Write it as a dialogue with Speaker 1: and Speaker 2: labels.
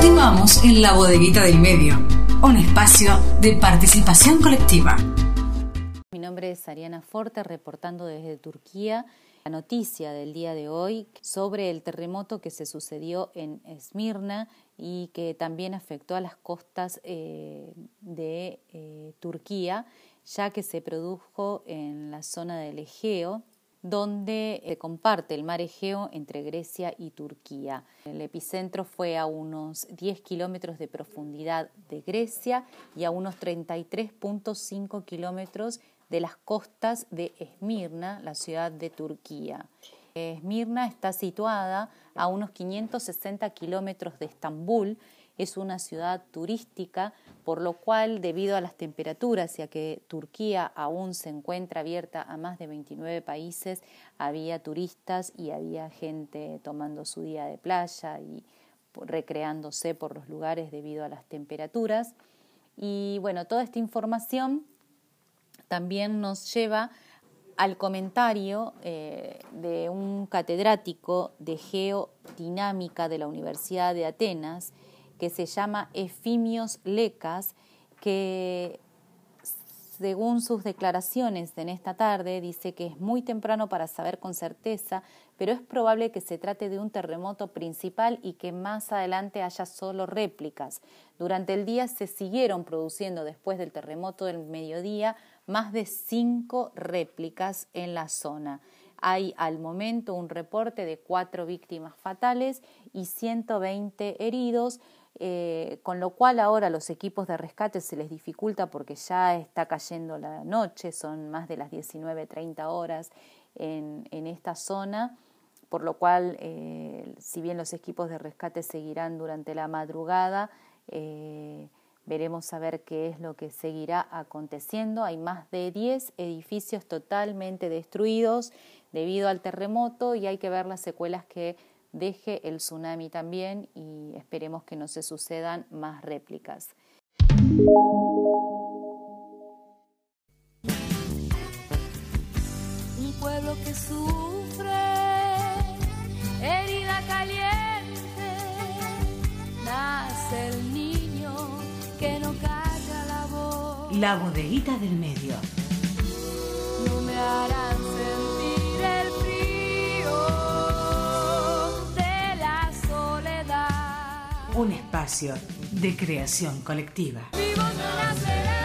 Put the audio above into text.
Speaker 1: Continuamos en la bodeguita del medio, un espacio de participación colectiva.
Speaker 2: Mi nombre es Ariana Forte, reportando desde Turquía la noticia del día de hoy sobre el terremoto que se sucedió en Esmirna y que también afectó a las costas eh, de eh, Turquía, ya que se produjo en la zona del Egeo, donde se comparte el mar Egeo entre Grecia y Turquía. El epicentro fue a unos 10 kilómetros de profundidad de Grecia y a unos 33.5 kilómetros de las costas de Esmirna, la ciudad de Turquía. Esmirna está situada a unos 560 kilómetros de Estambul, es una ciudad turística, por lo cual, debido a las temperaturas y a que Turquía aún se encuentra abierta a más de 29 países, había turistas y había gente tomando su día de playa y recreándose por los lugares debido a las temperaturas. Y bueno, toda esta información también nos lleva al comentario eh, de un catedrático de geodinámica de la Universidad de Atenas, que se llama Efimios Lecas, que según sus declaraciones en esta tarde, dice que es muy temprano para saber con certeza, pero es probable que se trate de un terremoto principal y que más adelante haya solo réplicas. Durante el día se siguieron produciendo, después del terremoto del mediodía, más de cinco réplicas en la zona. Hay al momento un reporte de cuatro víctimas fatales y 120 heridos, eh, con lo cual ahora a los equipos de rescate se les dificulta porque ya está cayendo la noche, son más de las 19.30 horas en, esta zona, por lo cual eh, si bien los equipos de rescate seguirán durante la madrugada, eh, veremos a ver qué es lo que seguirá aconteciendo. Hay más de 10 edificios totalmente destruidos debido al terremoto y hay que ver las secuelas que deje el tsunami también y esperemos que no se sucedan más réplicas.
Speaker 3: Un pueblo que sufre, herida caliente, nace el
Speaker 1: La bodeguita del medio.
Speaker 3: No me harán sentir el
Speaker 1: un espacio de creación colectiva.
Speaker 3: Vivos